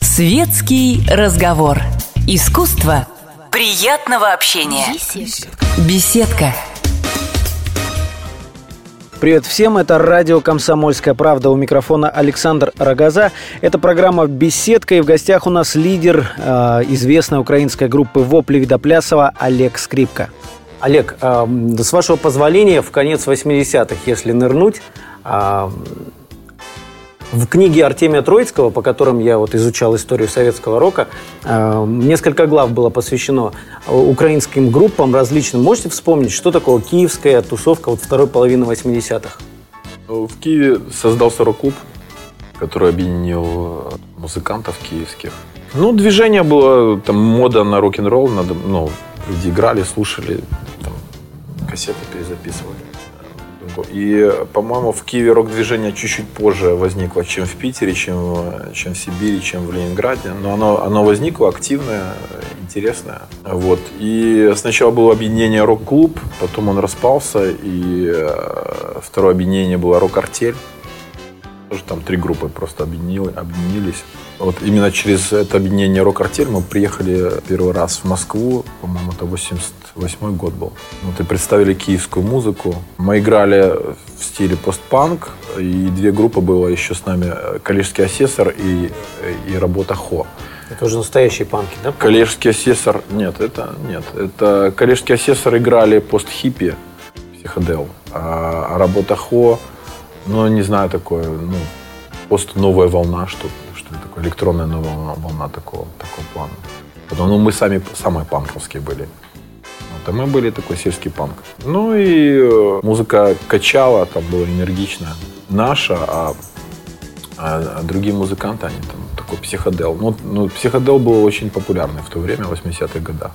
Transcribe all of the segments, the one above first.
Светский разговор. Искусство приятного общения. Беседка. Привет всем, это радио «Комсомольская правда». У микрофона Александр Рогоза. Это программа «Беседка», и в гостях у нас лидер э, известной украинской группы «Вопли Видоплясова» Олег Скрипка. Олег, э, с вашего позволения, в конец 80-х, если нырнуть, э, в книге Артемия Троицкого, по которым я вот изучал историю советского рока, э, несколько глав было посвящено украинским группам различным. Можете вспомнить, что такое киевская тусовка вот второй половины 80-х? В Киеве создался рок-клуб, который объединил музыкантов киевских. Ну, движение было, там, мода на рок-н-ролл, ну, люди играли, слушали, там, кассеты перезаписывали. И, по-моему, в Киеве рок-движение чуть-чуть позже возникло, чем в Питере, чем, чем в Сибири, чем в Ленинграде. Но оно, оно возникло активное, интересное. Вот. И сначала было объединение рок-клуб, потом он распался, и э, второе объединение было рок-артель. Тоже там три группы просто объединили, объединились. Вот именно через это объединение «Рок-артель» мы приехали первый раз в Москву, по-моему, это 88 год был. Вот и представили киевскую музыку. Мы играли в стиле постпанк, и две группы было еще с нами «Калежский асессор» и, и «Работа Хо». Это уже настоящие панки, да? Калежский асессор... Нет, это нет. Это Калежский асессор играли пост-хиппи, психодел. А работа Хо, ну, не знаю, такое, ну, пост новая волна, что такая электронная новая волна, такого, такого плана. Потому ну, мы сами самые панковские были. Вот, а мы были такой сельский панк. Ну и э, музыка качала, там была энергичная. Наша, а, а, а другие музыканты, они там такой психодел. Ну, ну, психодел был очень популярный в то время, 80-х годах.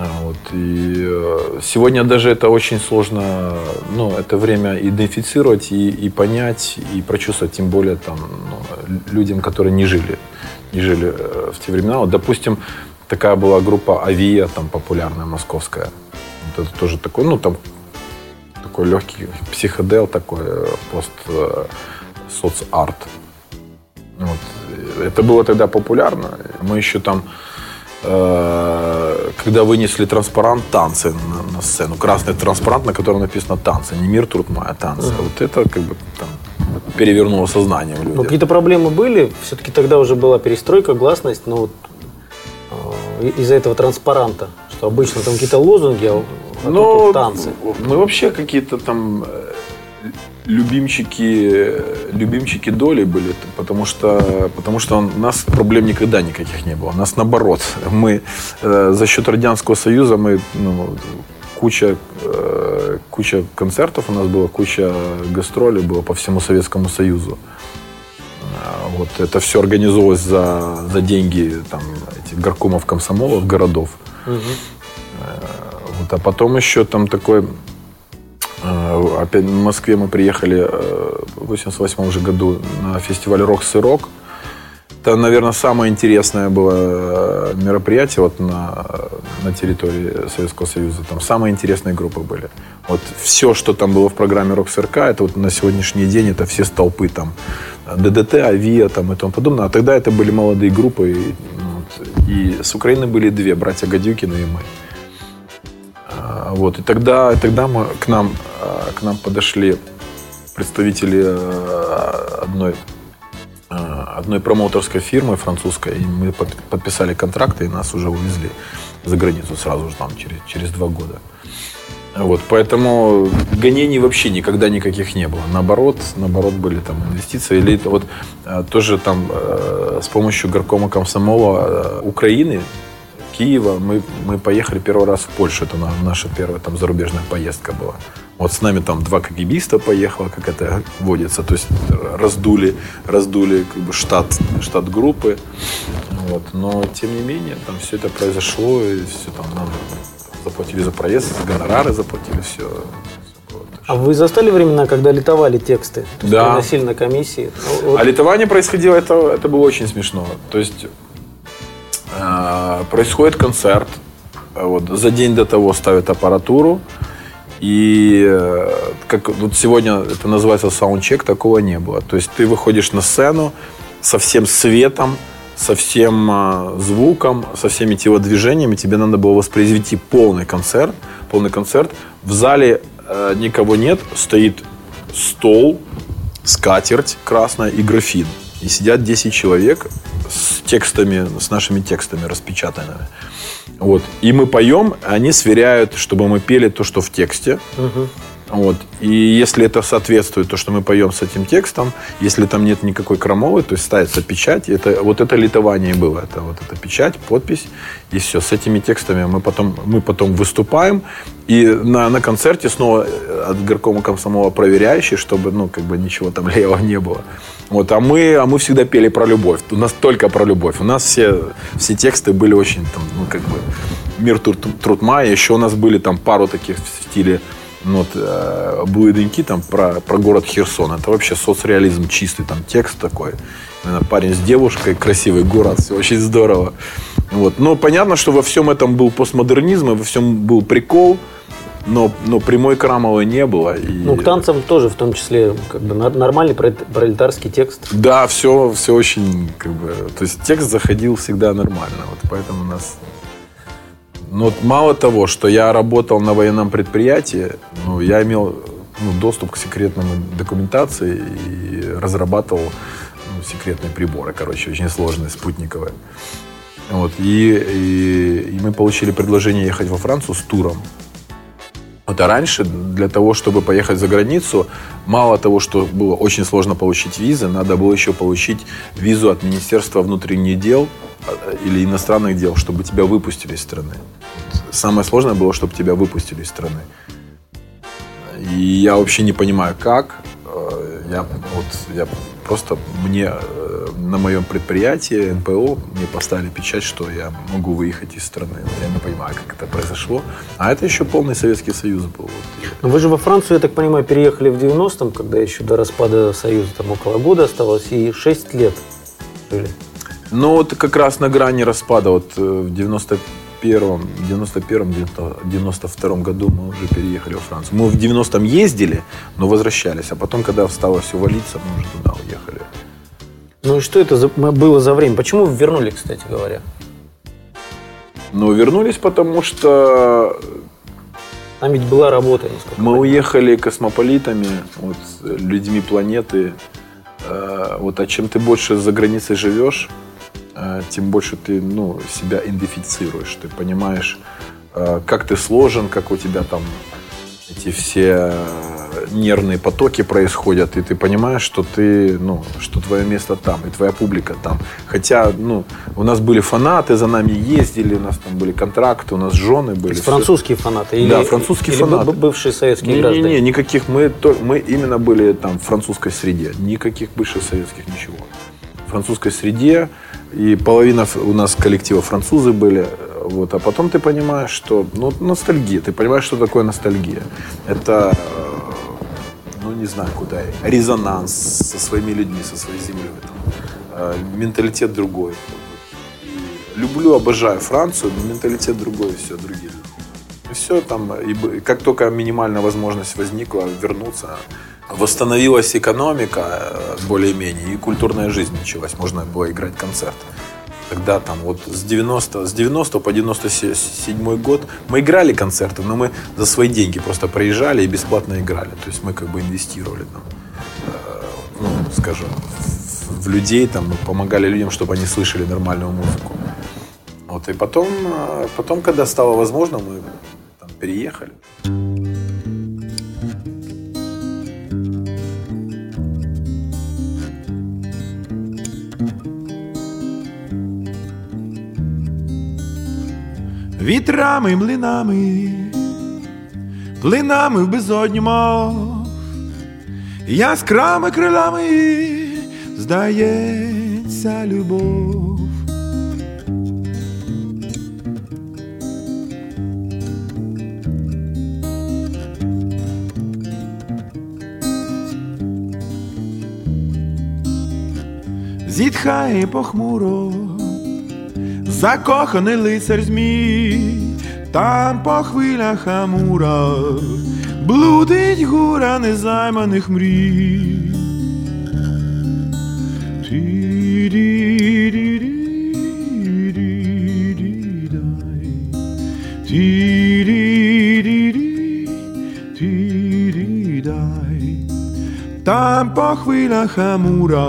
А, вот, и э, сегодня даже это очень сложно, ну, это время идентифицировать и, и понять, и прочувствовать, тем более там, ну, людям, которые не жили, не жили э, в те времена. Вот, допустим, такая была группа Авия, там, популярная, московская. Вот это тоже такой, ну, там, такой легкий психодел, такой э, пост соцарт. Вот. Это было тогда популярно. Мы еще там Э, когда вынесли транспарант танцы на, на сцену, красный транспарант, на котором написано танцы, не мир Трутма, а танцы. Uh-huh. Вот это как бы там перевернуло сознание в людях. какие-то проблемы были, все-таки тогда уже была перестройка, гласность, но вот э, из-за этого транспаранта, что обычно там какие-то лозунги, а, а но тут танцы. Мы вообще какие-то там э, любимчики, любимчики доли были, потому что, потому что у нас проблем никогда никаких не было. У нас наоборот. Мы э, за счет Радянского Союза мы ну, куча, э, куча концертов у нас было, куча гастролей было по всему Советскому Союзу. А, вот это все организовалось за, за деньги там, этих горкомов комсомолов, городов. Угу. Вот, а потом еще там такой опять в Москве мы приехали э, в 88 же году на фестиваль «Рок Сырок». Это, наверное, самое интересное было э, мероприятие вот на, на территории Советского Союза. Там самые интересные группы были. Вот все, что там было в программе «Рок СРК», это вот на сегодняшний день это все столпы там. ДДТ, Авиа там и тому подобное. А тогда это были молодые группы. И, вот, и с Украины были две, братья Гадюкины и мы. Вот. И тогда, тогда мы, к, нам, э, к нам подошли представители э, одной, э, одной промоутерской фирмы французской, и мы подписали контракты, и нас уже увезли за границу сразу же там через, через два года. Вот, поэтому гонений вообще никогда никаких не было. Наоборот, наоборот были там инвестиции. Или вот тоже там с помощью горкома комсомола Украины Киева мы, мы поехали первый раз в Польшу. Это наша первая там зарубежная поездка была. Вот с нами там два КГБиста поехало, как это водится. То есть раздули, раздули как бы штат, штат группы. Вот. Но тем не менее, там все это произошло, и все там нам заплатили за проезд, гонорары заплатили, все. А вы застали времена, когда литовали тексты? То есть да. Приносили на комиссии? Вот. А литование происходило, это, это было очень смешно. То есть происходит концерт. Вот, за день до того ставят аппаратуру. И э, как вот сегодня это называется саундчек, такого не было. То есть ты выходишь на сцену со всем светом, со всем э, звуком, со всеми телодвижениями. Тебе надо было воспроизвести полный концерт. Полный концерт. В зале э, никого нет, стоит стол, скатерть красная и графин. И сидят 10 человек с текстами, с нашими текстами распечатанными. Вот. И мы поем, они сверяют, чтобы мы пели то, что в тексте. Угу. Вот. И если это соответствует то, что мы поем с этим текстом, если там нет никакой крамолы, то есть ставится печать. Это, вот это литование было. Это вот эта печать, подпись. И все. С этими текстами мы потом, мы потом выступаем. И на, на концерте снова от горкома комсомола проверяющий, чтобы ну, как бы ничего там левого не было. Вот, а, мы, а мы всегда пели про любовь. У нас только про любовь. У нас все, все тексты были очень там, ну, как бы мир труд, мая. Еще у нас были там пару таких в стиле ну, вот, э, «Блуденьки» там про, про город Херсон. Это вообще соцреализм чистый, там текст такой. Парень с девушкой, красивый город, все очень здорово. Вот. Но понятно, что во всем этом был постмодернизм, и во всем был прикол, но, но прямой Крамовой не было. И... Ну, к танцам тоже, в том числе, как бы нормальный пролетарский текст. Да, все, все очень, как бы, то есть текст заходил всегда нормально, вот поэтому у нас ну, вот мало того, что я работал на военном предприятии, ну, я имел ну, доступ к секретным документации и разрабатывал ну, секретные приборы, короче, очень сложные, спутниковые. Вот, и, и, и мы получили предложение ехать во Францию с туром. Вот, а раньше для того, чтобы поехать за границу, мало того, что было очень сложно получить визы, надо было еще получить визу от Министерства внутренних дел или иностранных дел, чтобы тебя выпустили из страны самое сложное было, чтобы тебя выпустили из страны. И я вообще не понимаю, как. Э, я, вот, я просто мне э, на моем предприятии НПО мне поставили печать, что я могу выехать из страны. Я не понимаю, как это произошло. А это еще полный Советский Союз был. Но вы же во Францию, я так понимаю, переехали в 90-м, когда еще до распада Союза там около года оставалось, и 6 лет жили. Ну, вот как раз на грани распада, вот э, в 90 91-м, 91-м, 92-м году мы уже переехали во Францию. Мы в 90-м ездили, но возвращались. А потом, когда стало все валиться, мы уже туда уехали. Ну и что это за, было за время? Почему вы вернулись, кстати говоря? Ну, вернулись, потому что... Там ведь была работа. Мы уехали космополитами, вот, людьми планеты. Э, вот, а чем ты больше за границей живешь, Э, тем больше ты ну, себя идентифицируешь. Ты понимаешь, э, как ты сложен, как у тебя там эти все нервные потоки происходят, и ты понимаешь, что ты, ну, что твое место там, и твоя публика там. Хотя, ну, у нас были фанаты, за нами ездили, у нас там были контракты, у нас жены были. Французские фанаты? Или, да, французские или фанаты. бывшие советские не, граждане? Не, не, никаких. Мы, то, мы именно были там в французской среде. Никаких бывших советских ничего. В французской среде и половина у нас коллектива французы были. Вот, а потом ты понимаешь, что ну, ностальгия. Ты понимаешь, что такое ностальгия. Это, э, ну не знаю куда, резонанс со своими людьми, со своей землей. Там, э, менталитет другой. Люблю, обожаю Францию, но менталитет другой, все, другие. И все там, и как только минимальная возможность возникла вернуться, восстановилась экономика э, более-менее, и культурная жизнь началась, можно было играть концерт. Тогда там вот с 90, с 90 по 97 год мы играли концерты, но мы за свои деньги просто проезжали и бесплатно играли. То есть мы как бы инвестировали там, э, ну, скажем, в, в людей, там, мы помогали людям, чтобы они слышали нормальную музыку. Вот, и потом, э, потом, когда стало возможно, мы там переехали. Вітрами, млинами, плинами в безодню мов, яскрами крилами здається любов. Зітхає похмуро закоханий лицар змій, там по хвилях Амура блудить гура незайманих мрій. Там по хвилях Амура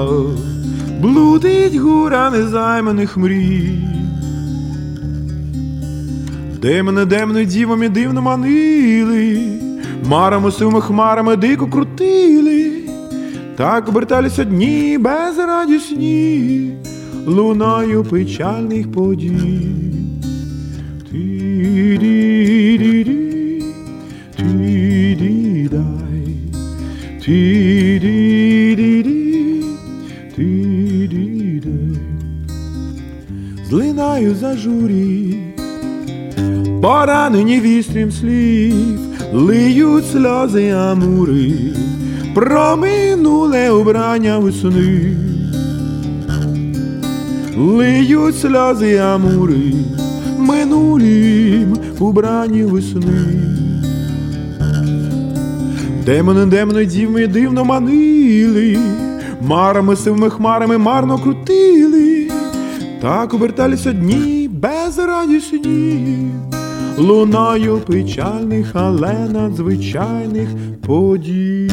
блудить гура незайманих мрій. Де мене демно дівами дивно манили, марами сивими хмарами дико крутили, так оберталися дні безрадісні, луною печальних подій. Ті-ді-ді-ді, ті-ді-дай, ті-ді-ді-ді, ті-ді-дай. Злинаю за журі, поранені вістрім слів, лиють сльози амури, про минуле убрання весни. Лиють сльози амури, минулім убрані весни. Демони, демони, дівми дивно манили, марами сивими хмарами марно крутили, так оберталися дні безрадісні, луною печальних, але надзвичайних подій.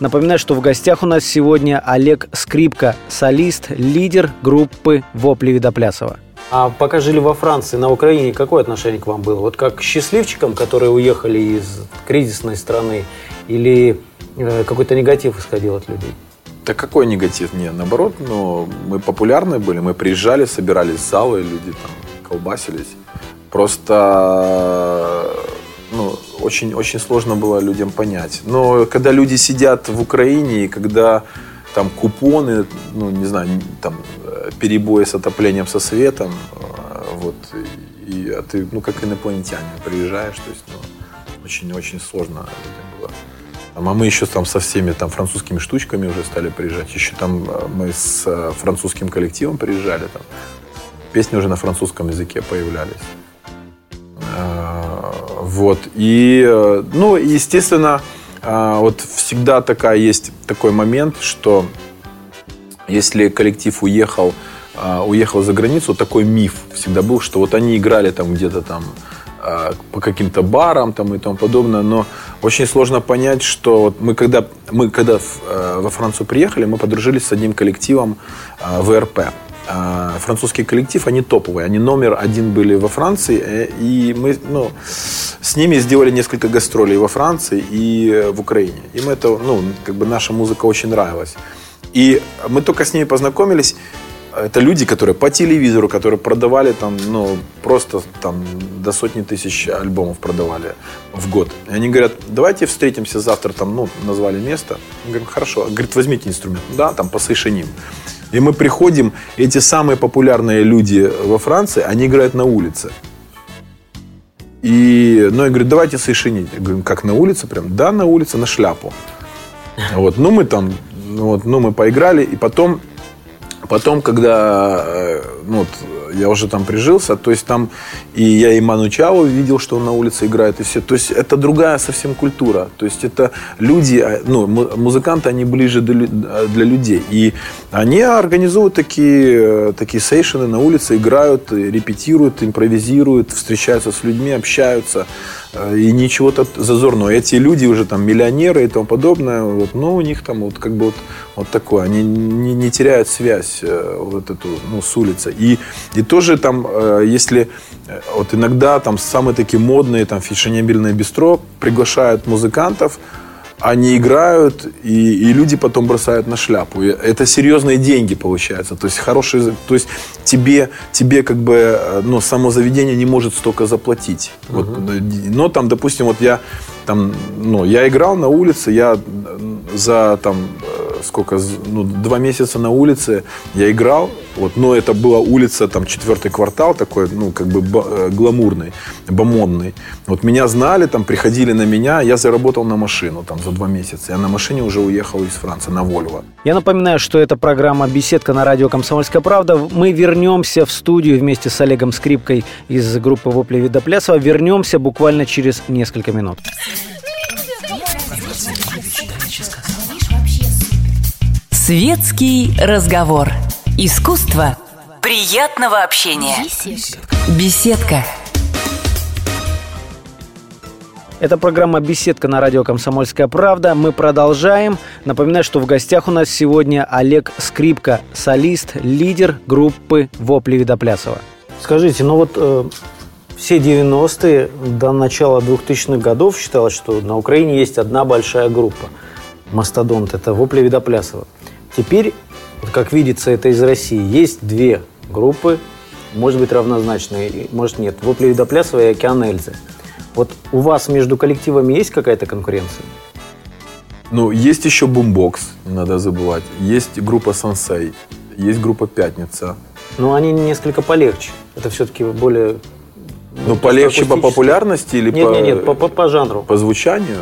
Напоминаю, что в гостях у нас сегодня Олег Скрипка, солист, лидер группы «Вопли Видоплясова». А пока жили во Франции, на Украине, какое отношение к вам было? Вот как к счастливчикам, которые уехали из кризисной страны, или э, какой-то негатив исходил от людей? Да какой негатив? Не, наоборот, но мы популярны были, мы приезжали, собирались в залы, люди там колбасились. Просто ну, очень, очень сложно было людям понять. Но когда люди сидят в Украине, и когда там купоны, ну, не знаю, там перебои с отоплением со светом, э, вот, и а ты, ну, как инопланетяне, приезжаешь, то есть, ну, очень-очень сложно людям А мы еще там со всеми там французскими штучками уже стали приезжать. Еще там э, мы с э, французским коллективом приезжали, там песни уже на французском языке появлялись. А, Вот. И, э, ну, естественно, вот всегда такая есть такой момент, что если коллектив уехал, уехал за границу, такой миф всегда был, что вот они играли там где-то там по каким-то барам там и тому подобное, но очень сложно понять, что вот мы когда мы когда э, во Францию приехали, мы подружились с одним коллективом а, ВРП. А, Французский коллектив, они топовые, они номер один были во Франции, э, и мы, ну, с ними сделали несколько гастролей во Франции и э, в Украине. Им это, ну, как бы наша музыка очень нравилась. И мы только с ними познакомились. Это люди, которые по телевизору, которые продавали там, ну, просто там до сотни тысяч альбомов продавали в год. И они говорят, давайте встретимся завтра, там, ну, назвали место. Мы говорим, хорошо. Говорит, возьмите инструмент. Да, там, посышаним. И мы приходим, эти самые популярные люди во Франции, они играют на улице. И, ну, я говорю, давайте совершенить. Я говорю, как на улице прям? Да, на улице, на шляпу. Вот, ну, мы там, ну, вот, ну, мы поиграли, и потом, потом, когда, э, ну, вот, я уже там прижился, то есть там и я и Ману Чао видел, что он на улице играет, и все. То есть это другая совсем культура. То есть это люди, а, ну, му- музыканты, они ближе лю- для людей. И они организуют такие, э, такие сейшены на улице, играют, репетируют, импровизируют, встречаются с людьми, общаются. И ничего то зазорного. Эти люди уже там миллионеры и тому подобное, вот, но у них там вот как бы вот, вот такое. Они не, не теряют связь э, вот эту, ну, с улицы. И, и тоже там, э, если э, вот иногда там самые такие модные там фешенебельные бистро приглашают музыкантов, они играют, и, и люди потом бросают на шляпу. И это серьезные деньги получается. То есть хорошие, то есть тебе, тебе как бы, э, ну, само заведение не может столько заплатить. Вот, но там, допустим, вот я там, ну, я играл на улице, я э, за там э, сколько, ну, два месяца на улице я играл, вот, но это была улица, там, четвертый квартал такой, ну, как бы э, гламурный, бомонный. Вот меня знали, там, приходили на меня, я заработал на машину, там, за два месяца. Я на машине уже уехал из Франции, на Вольво. Я напоминаю, что это программа «Беседка» на радио «Комсомольская правда». Мы вернемся в студию вместе с Олегом Скрипкой из группы «Вопли Видоплясова». Вернемся буквально через несколько минут. Светский разговор. Искусство приятного общения. Беседка. Это программа «Беседка» на радио «Комсомольская правда». Мы продолжаем. Напоминаю, что в гостях у нас сегодня Олег Скрипка, солист, лидер группы «Вопли Видоплясова». Скажите, ну вот э, все 90-е до начала 2000-х годов считалось, что на Украине есть одна большая группа. Мастодонт – это «Вопли Видоплясова». Теперь, как видится, это из России. Есть две группы, может быть, равнозначные, может, нет. Вопли Видоплясова и Океан Эльзы. Вот у вас между коллективами есть какая-то конкуренция? Ну, есть еще Бумбокс, не надо забывать. Есть группа Сансей, есть группа Пятница. Но они несколько полегче. Это все-таки более... Ну, полегче по популярности или нет, по... Нет, нет, по, по, по жанру. По звучанию?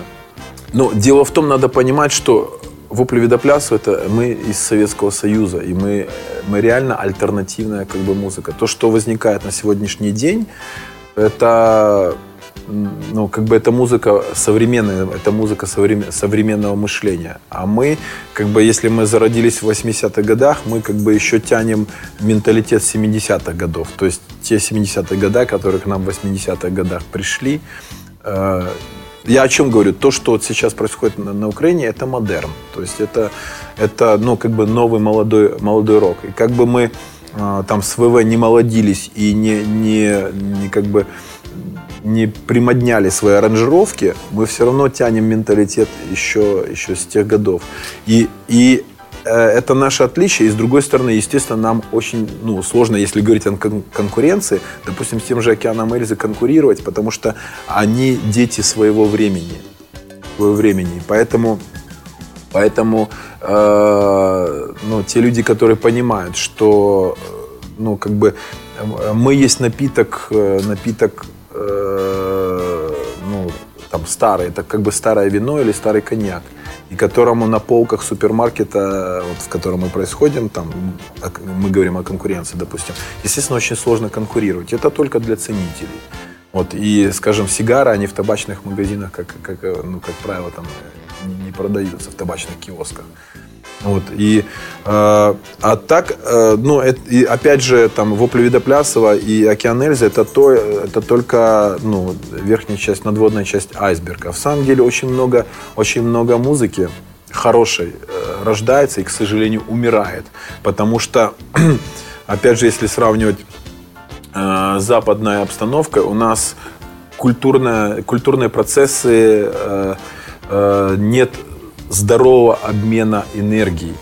Но дело в том, надо понимать, что Вопли Видоплясу это мы из Советского Союза, и мы, мы реально альтернативная как бы музыка. То, что возникает на сегодняшний день, это ну, как бы это музыка современная, это музыка современ, современного мышления. А мы, как бы, если мы зародились в 80-х годах, мы как бы еще тянем менталитет 70-х годов. То есть те 70-е годы, которые к нам в 80-х годах пришли, э, я о чем говорю? То, что вот сейчас происходит на, на Украине, это модерн. То есть это, это ну, как бы новый молодой, молодой рок. И как бы мы э, там с ВВ не молодились и не, не, не как бы не примодняли свои аранжировки, мы все равно тянем менталитет еще, еще с тех годов. И, и это наше отличие. И с другой стороны, естественно, нам очень ну, сложно, если говорить о конкуренции, допустим, с тем же Океаном Эльзы конкурировать, потому что они дети своего времени. Своего времени. Поэтому, поэтому э, ну, те люди, которые понимают, что ну, как бы мы есть напиток, э, напиток э, ну, там старый, это как бы старое вино или старый коньяк, и которому на полках супермаркета, вот, в котором мы происходим, там, мы говорим о конкуренции, допустим, естественно, очень сложно конкурировать. Это только для ценителей. Вот, и, скажем, сигары, они в табачных магазинах, как, как, ну, как правило, там не продаются в табачных киосках. Вот, и, э, а так, э, ну, это, и опять же, там, Вопли Видоплясова и Океан Эльза это, то, это только, ну, верхняя часть, надводная часть айсберга. В самом деле очень много, очень много музыки хорошей э, рождается и, к сожалению, умирает. Потому что, опять же, если сравнивать э, западная обстановка, у нас культурная, культурные процессы э, э, нет здорового обмена энергией.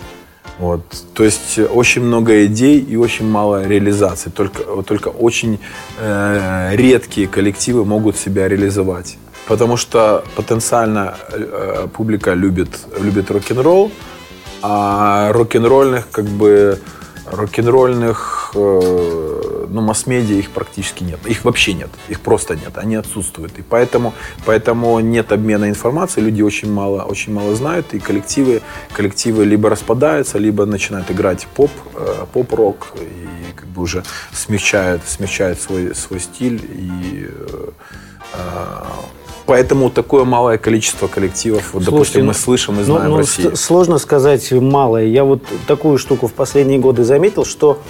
Вот. То есть очень много идей и очень мало реализации. Только, только очень э, редкие коллективы могут себя реализовать. Потому что потенциально э, публика любит, любит рок-н-ролл, а рок-н-ролльных как бы рок-н-ролльных, э, ну, масс-медиа их практически нет. Их вообще нет. Их просто нет. Они отсутствуют. И поэтому, поэтому нет обмена информацией. Люди очень мало, очень мало знают. И коллективы, коллективы либо распадаются, либо начинают играть поп, э, поп-рок. И как бы уже смягчают, смягчают свой, свой стиль. И э, Поэтому такое малое количество коллективов, вот, Слушайте, допустим, мы слышим и знаем ну, ну, в России. Сложно сказать малое. Я вот такую штуку в последние годы заметил, что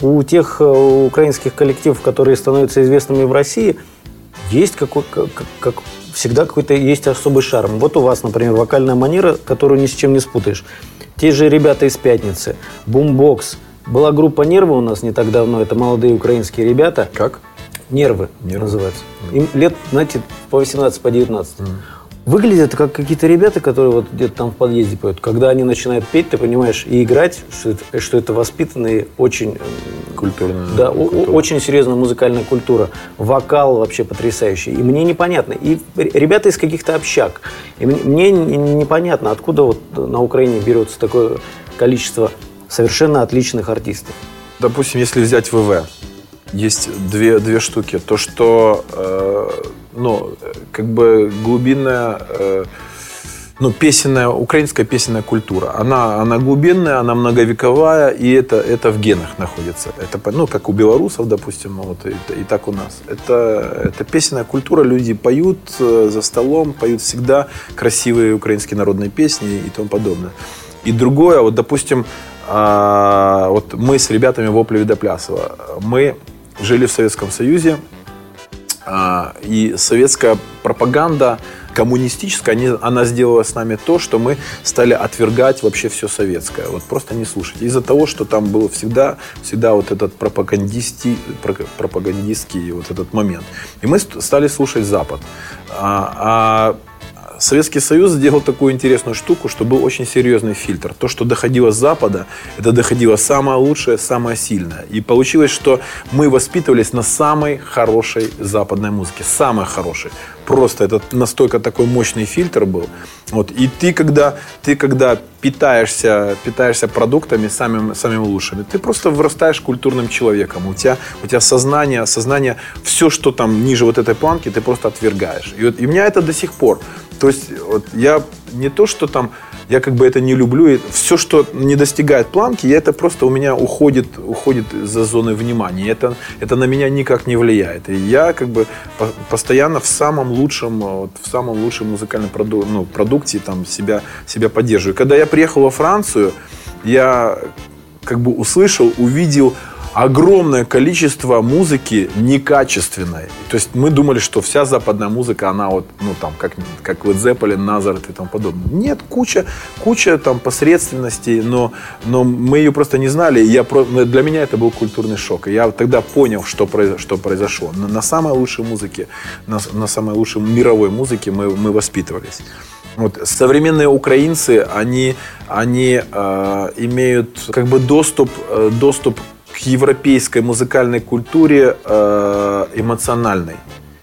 у тех э, украинских коллективов, которые становятся известными в России, есть какой, как, как всегда какой-то есть особый шарм. Вот у вас, например, вокальная манера, которую ни с чем не спутаешь. Те же ребята из «Пятницы», «Бумбокс». Была группа «Нервы» у нас не так давно, это молодые украинские ребята. Как? Нервы, Нервы. называется. Им лет, знаете, по 18, по 19. Mm. Выглядят как какие-то ребята, которые вот где-то там в подъезде поют. Когда они начинают петь, ты понимаешь, и играть, что это, что это воспитанные очень... Культурная. Да, культура. очень серьезная музыкальная культура. Вокал вообще потрясающий. И мне непонятно. И ребята из каких-то общак. И мне непонятно, откуда вот на Украине берется такое количество совершенно отличных артистов. Допустим, если взять ВВ, есть две, две штуки. То, что э, ну, как бы глубинная э, ну, песенная, украинская песенная культура. Она, она глубинная, она многовековая, и это, это в генах находится. Это, ну, как у белорусов, допустим, вот, и, и так у нас. Это, это песенная культура, люди поют э, за столом, поют всегда красивые украинские народные песни и тому подобное. И другое, вот, допустим, а, вот мы с ребятами Вопли Видоплясова, мы жили в Советском Союзе, и советская пропаганда коммунистическая, она сделала с нами то, что мы стали отвергать вообще все советское. Вот просто не слушать. Из-за того, что там был всегда, всегда вот этот пропагандистский, пропагандистский вот этот момент. И мы стали слушать Запад. А, а Советский Союз сделал такую интересную штуку, что был очень серьезный фильтр. То, что доходило с Запада, это доходило самое лучшее, самое сильное. И получилось, что мы воспитывались на самой хорошей западной музыке. Самой хорошей. Просто это настолько такой мощный фильтр был. Вот. И ты, когда, ты, когда питаешься, питаешься продуктами самыми, самыми лучшими, ты просто вырастаешь культурным человеком. У тебя, у тебя сознание, сознание, все, что там ниже вот этой планки, ты просто отвергаешь. И, вот, и у меня это до сих пор. То есть вот я не то, что там я как бы это не люблю. И все, что не достигает планки, это просто у меня уходит, уходит за зоны внимания. Это, это на меня никак не влияет. И я как бы постоянно в самом лучшем, вот, в самом лучшем музыкальном проду, ну, продукте там себя, себя поддерживаю. Когда я приехал во Францию, я как бы услышал, увидел огромное количество музыки некачественной. То есть мы думали, что вся западная музыка, она вот, ну там, как, как Led Zeppelin, Назарет и тому подобное. Нет, куча, куча там посредственностей, но, но мы ее просто не знали. Я, для меня это был культурный шок. И я тогда понял, что, что произошло. На, на самой лучшей музыке, на, на самой лучшей мировой музыке мы, мы воспитывались. Вот, современные украинцы, они, они э, имеют как бы доступ, э, доступ к европейской музыкальной культуре э, эмоциональной.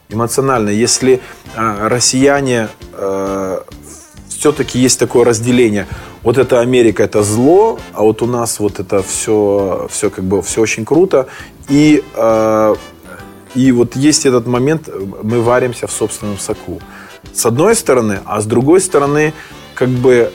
Эмоциональной. Если э, россияне э, все-таки есть такое разделение. Вот это Америка, это зло, а вот у нас вот это все, все как бы все очень круто. И, и вот есть этот момент, мы варимся в собственном соку. С одной стороны, а с другой стороны, как бы,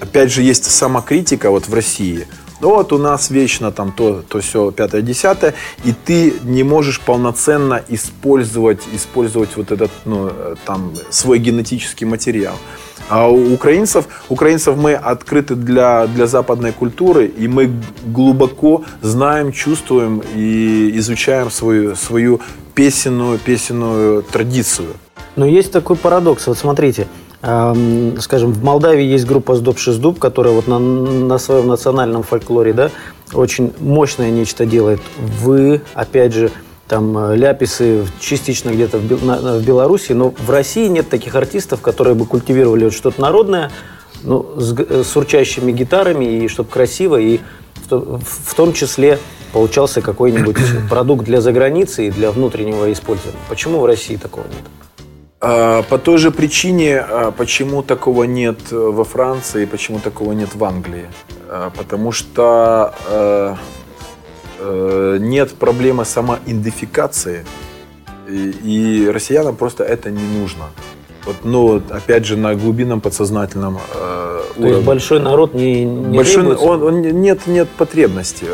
опять же, есть самокритика вот в России – ну вот у нас вечно там то, то все, пятое, десятое, и ты не можешь полноценно использовать, использовать вот этот, ну, там, свой генетический материал. А у украинцев, украинцев мы открыты для, для западной культуры, и мы глубоко знаем, чувствуем и изучаем свою, свою песенную, песенную традицию. Но есть такой парадокс. Вот смотрите, скажем, в Молдавии есть группа «Сдоб Шиздуб», которая вот на, на своем национальном фольклоре, да, очень мощное нечто делает. Вы, опять же, там э, ляписы частично где-то в, в Беларуси, но в России нет таких артистов, которые бы культивировали вот что-то народное, ну, с, э, с урчащими гитарами, и чтобы красиво, и в, в том числе получался какой-нибудь продукт для заграницы и для внутреннего использования. Почему в России такого нет? А, по той же причине, а, почему такого нет э, во Франции, почему такого нет в Англии. А, потому что э, э, нет проблемы самоидентификации, и россиянам просто это не нужно. Вот, ну, опять же, на глубинном подсознательном э, То уровне. есть большой народ не, не большой, он, он, Нет, нет потребности.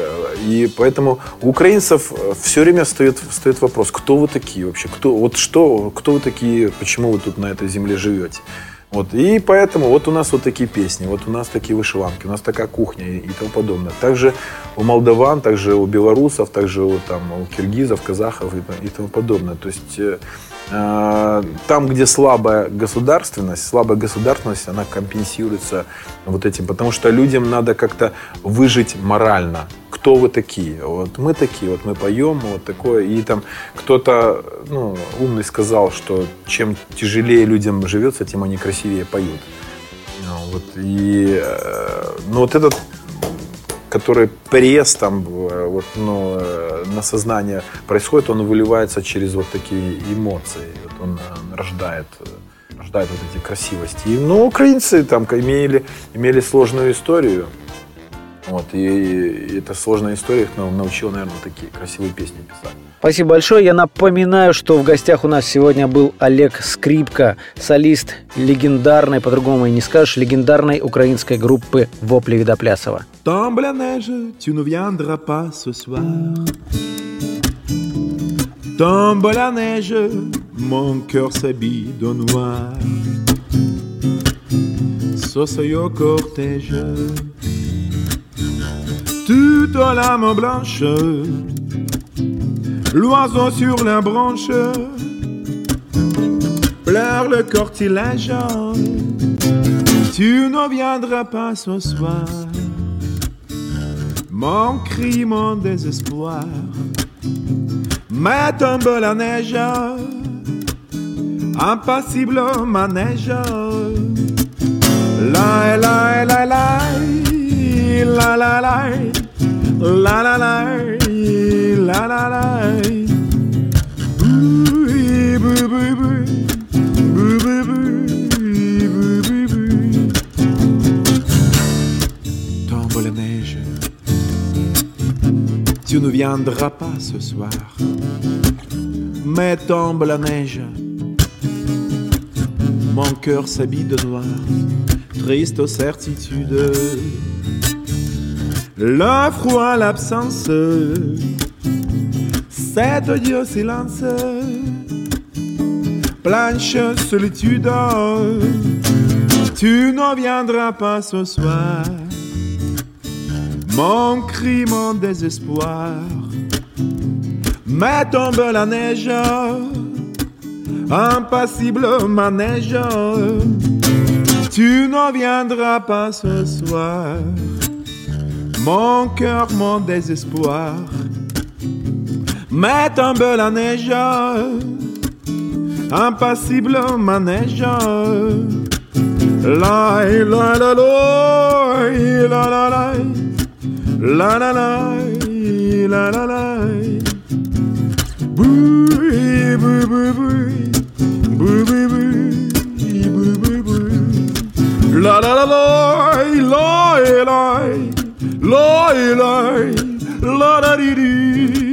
И поэтому у украинцев все время встает, встает вопрос, кто вы такие вообще? Кто, вот что, кто вы такие, почему вы тут на этой земле живете? Вот, и поэтому вот у нас вот такие песни, вот у нас такие вышиванки, у нас такая кухня и, и тому подобное. Также у молдаван, также у белорусов, также у, там, у киргизов, казахов и, и тому подобное. То есть э, э, там, где слабая государственность, слабая государственность, она компенсируется вот этим, потому что людям надо как-то выжить морально. Кто вы такие. Вот мы такие, вот мы поем, вот такое. И там кто-то ну, умный сказал, что чем тяжелее людям живется, тем они красивее поют. Ну, вот, и, э, ну, вот этот который пресс там э, вот, ну, э, на сознание происходит, он выливается через вот такие эмоции. Вот он рождает, рождает вот эти красивости. И, ну, украинцы там имели, имели сложную историю. Вот, и, и эта сложная история их научила, наверное, такие красивые песни писать. Спасибо большое. Я напоминаю, что в гостях у нас сегодня был Олег Скрипка, солист легендарной, по-другому и не скажешь, легендарной украинской группы «Вопли Видоплясова». Tombe la neige, tu ne viendras pas ce soir. Tombe la neige, mon cœur s'habille de noir. Sosoyo cortège, toute l'âme blanche, l'oiseau sur la branche, pleure le cortilège. Tu ne viendras pas ce soir, mon cri, mon désespoir. Mais tombe la neige, impassible ma neige. La la la la la la la la la la la la la. Tombe la neige. Tu ne viendras pas ce soir. Mais tombe la neige. Mon cœur s'habille de noir. Triste certitude. Le froid, l'absence cet odieux silence, blanche solitude, tu ne viendras pas ce soir. Mon cri, mon désespoir, mais tombe la neige, impassible ma neige, tu ne viendras pas ce soir. Mon cœur, mon désespoir, mais tombe la neige, impassible ma neige. La la la la la la la la la la la la Boo boo boo boo boo boo boo boo La la la la la la la Loy, loy, la da dee dee.